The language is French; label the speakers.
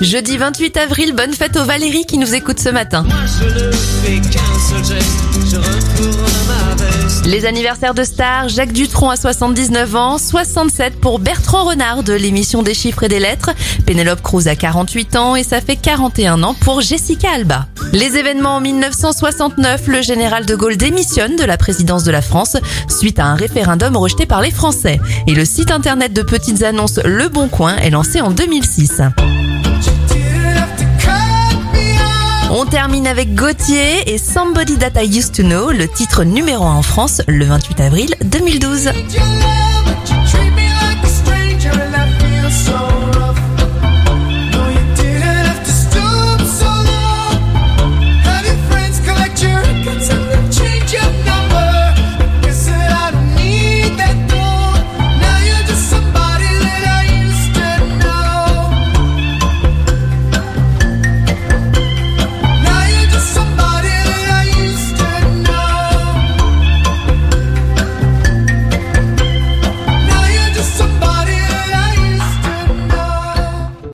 Speaker 1: Jeudi 28 avril, bonne fête aux Valérie qui nous écoutent ce matin.
Speaker 2: Moi je ne fais qu'un seul geste, je retourne ma veste.
Speaker 1: Les anniversaires de stars, Jacques Dutronc à 79 ans, 67 pour Bertrand Renard de l'émission des chiffres et des lettres, Pénélope Cruz à 48 ans et ça fait 41 ans pour Jessica Alba. Les événements en 1969, le général de Gaulle démissionne de la présidence de la France suite à un référendum rejeté par les Français. Et le site internet de petites annonces Le Bon Coin est lancé en 2006. On termine avec Gauthier et Somebody That I Used to Know, le titre numéro 1 en France le 28 avril 2012.
Speaker 2: You let